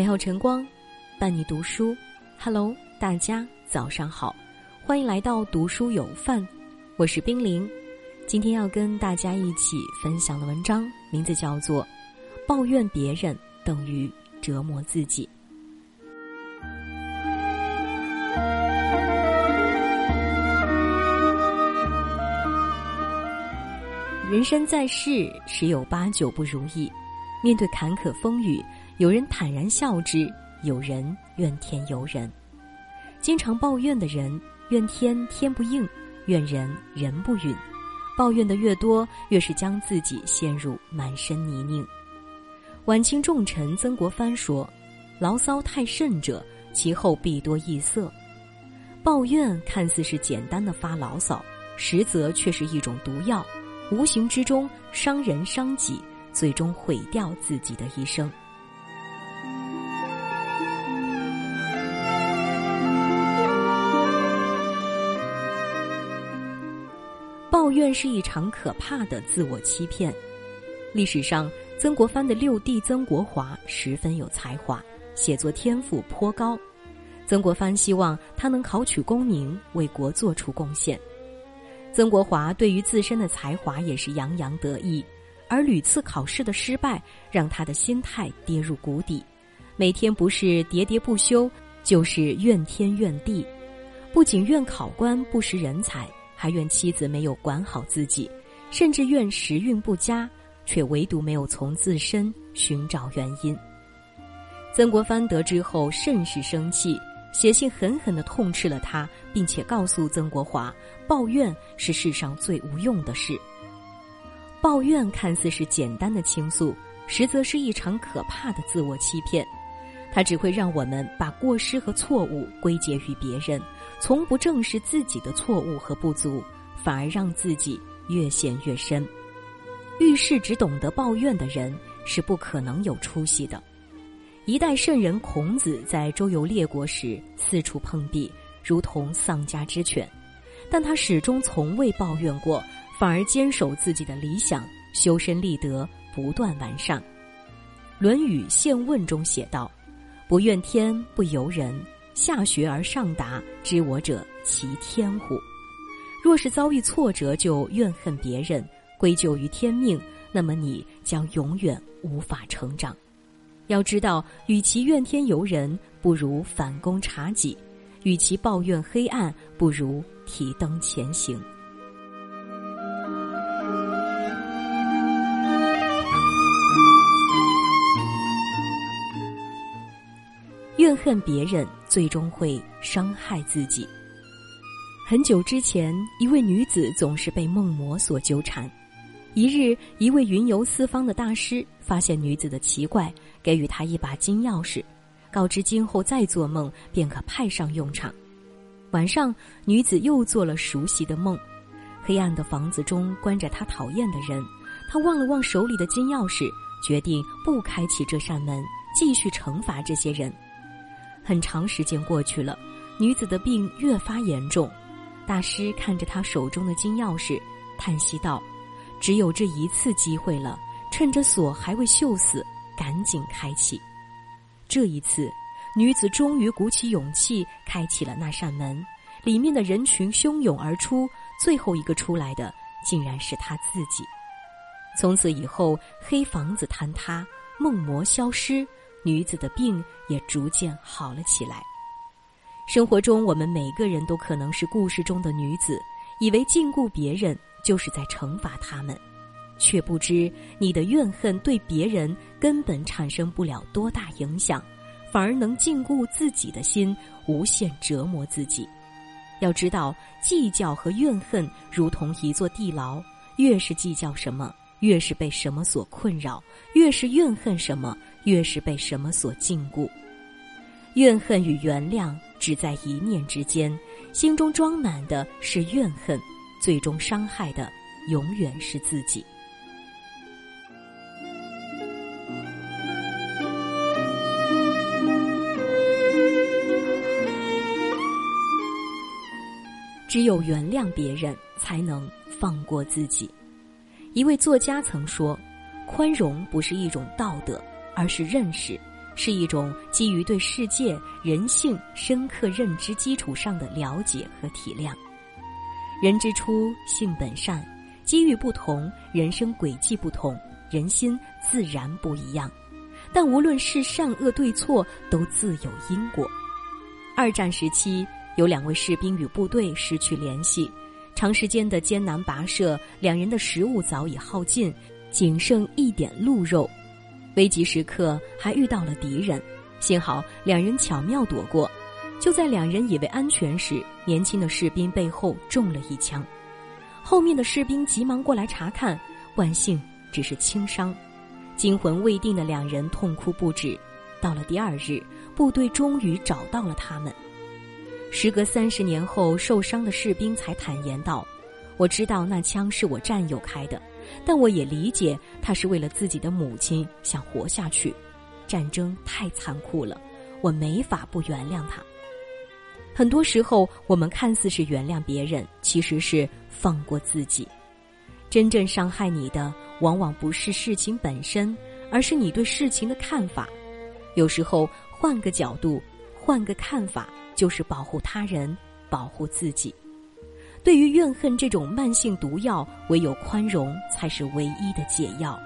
美好晨光，伴你读书。Hello，大家早上好，欢迎来到读书有范，我是冰凌。今天要跟大家一起分享的文章名字叫做《抱怨别人等于折磨自己》。人生在世，十有八九不如意。面对坎坷风雨，有人坦然笑之，有人怨天尤人。经常抱怨的人，怨天天不应，怨人人不允。抱怨的越多，越是将自己陷入满身泥泞。晚清重臣曾国藩说：“牢骚太甚者，其后必多异色。”抱怨看似是简单的发牢骚，实则却是一种毒药。无形之中伤人伤己，最终毁掉自己的一生。抱怨是一场可怕的自我欺骗。历史上，曾国藩的六弟曾国华十分有才华，写作天赋颇高。曾国藩希望他能考取功名，为国做出贡献。曾国华对于自身的才华也是洋洋得意，而屡次考试的失败让他的心态跌入谷底，每天不是喋喋不休，就是怨天怨地，不仅怨考官不识人才，还怨妻子没有管好自己，甚至怨时运不佳，却唯独没有从自身寻找原因。曾国藩得知后甚是生气。写信狠狠地痛斥了他，并且告诉曾国华，抱怨是世上最无用的事。抱怨看似是简单的倾诉，实则是一场可怕的自我欺骗。它只会让我们把过失和错误归结于别人，从不正视自己的错误和不足，反而让自己越陷越深。遇事只懂得抱怨的人，是不可能有出息的。一代圣人孔子在周游列国时四处碰壁，如同丧家之犬，但他始终从未抱怨过，反而坚守自己的理想，修身立德，不断完善。《论语宪问》中写道：“不怨天不尤人，下学而上达，知我者其天乎？”若是遭遇挫折就怨恨别人，归咎于天命，那么你将永远无法成长。要知道，与其怨天尤人，不如反躬察己；与其抱怨黑暗，不如提灯前行。怨恨别人，最终会伤害自己。很久之前，一位女子总是被梦魔所纠缠。一日，一位云游四方的大师发现女子的奇怪，给予她一把金钥匙，告知今后再做梦便可派上用场。晚上，女子又做了熟悉的梦，黑暗的房子中关着她讨厌的人。她望了望手里的金钥匙，决定不开启这扇门，继续惩罚这些人。很长时间过去了，女子的病越发严重。大师看着她手中的金钥匙，叹息道。只有这一次机会了，趁着锁还未锈死，赶紧开启。这一次，女子终于鼓起勇气开启了那扇门，里面的人群汹涌而出，最后一个出来的竟然是她自己。从此以后，黑房子坍塌，梦魔消失，女子的病也逐渐好了起来。生活中，我们每个人都可能是故事中的女子，以为禁锢别人。就是在惩罚他们，却不知你的怨恨对别人根本产生不了多大影响，反而能禁锢自己的心，无限折磨自己。要知道，计较和怨恨如同一座地牢，越是计较什么，越是被什么所困扰；越是怨恨什么，越是被什么所禁锢。怨恨与原谅只在一念之间，心中装满的是怨恨。最终伤害的永远是自己。只有原谅别人，才能放过自己。一位作家曾说：“宽容不是一种道德，而是认识。是一种基于对世界、人性深刻认知基础上的了解和体谅。人之初，性本善，机遇不同，人生轨迹不同，人心自然不一样。但无论是善恶对错，都自有因果。二战时期，有两位士兵与部队失去联系，长时间的艰难跋涉，两人的食物早已耗尽，仅剩一点鹿肉。危急时刻，还遇到了敌人，幸好两人巧妙躲过。就在两人以为安全时，年轻的士兵背后中了一枪，后面的士兵急忙过来查看，万幸只是轻伤。惊魂未定的两人痛哭不止。到了第二日，部队终于找到了他们。时隔三十年后，受伤的士兵才坦言道：“我知道那枪是我战友开的。”但我也理解，他是为了自己的母亲想活下去。战争太残酷了，我没法不原谅他。很多时候，我们看似是原谅别人，其实是放过自己。真正伤害你的，往往不是事情本身，而是你对事情的看法。有时候，换个角度，换个看法，就是保护他人，保护自己。对于怨恨这种慢性毒药，唯有宽容才是唯一的解药。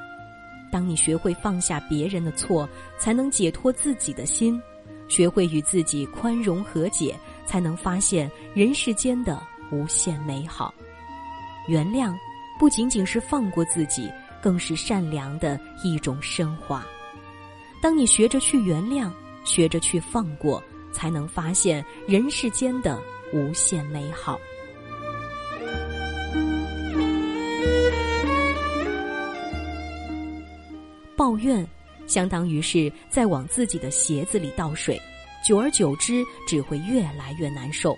当你学会放下别人的错，才能解脱自己的心；学会与自己宽容和解，才能发现人世间的无限美好。原谅，不仅仅是放过自己，更是善良的一种升华。当你学着去原谅，学着去放过，才能发现人世间的无限美好。抱怨，相当于是在往自己的鞋子里倒水，久而久之只会越来越难受。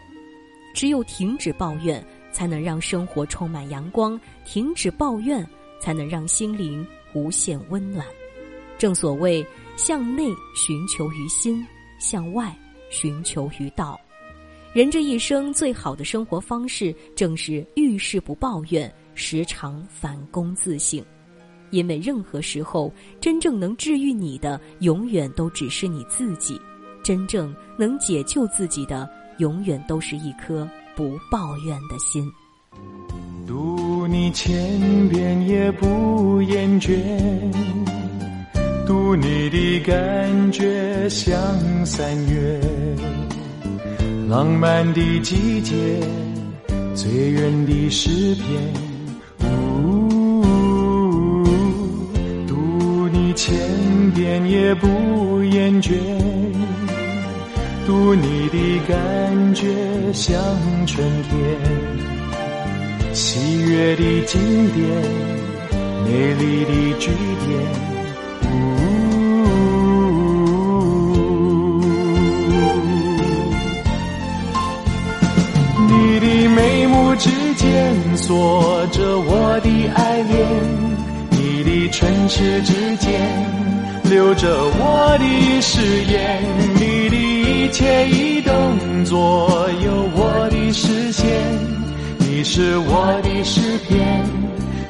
只有停止抱怨，才能让生活充满阳光；停止抱怨，才能让心灵无限温暖。正所谓，向内寻求于心，向外寻求于道。人这一生最好的生活方式，正是遇事不抱怨，时常反躬自省。因为任何时候，真正能治愈你的，永远都只是你自己；真正能解救自己的，永远都是一颗不抱怨的心。读你千遍也不厌倦，读你的感觉像三月，浪漫的季节，最远的诗篇。点也不厌倦，读你的感觉像春天，喜悦的经典，美丽的句点。呜你的眉目之间锁着我的爱恋。你的唇齿之间留着我的誓言，你的一切一动作有我的视线，你是我的诗篇，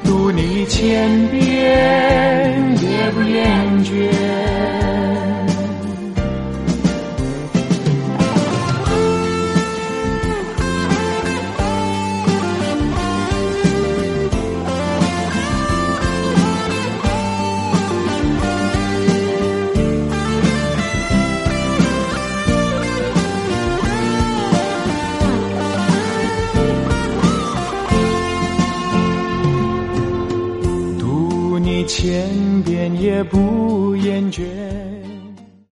读你千遍也不厌倦。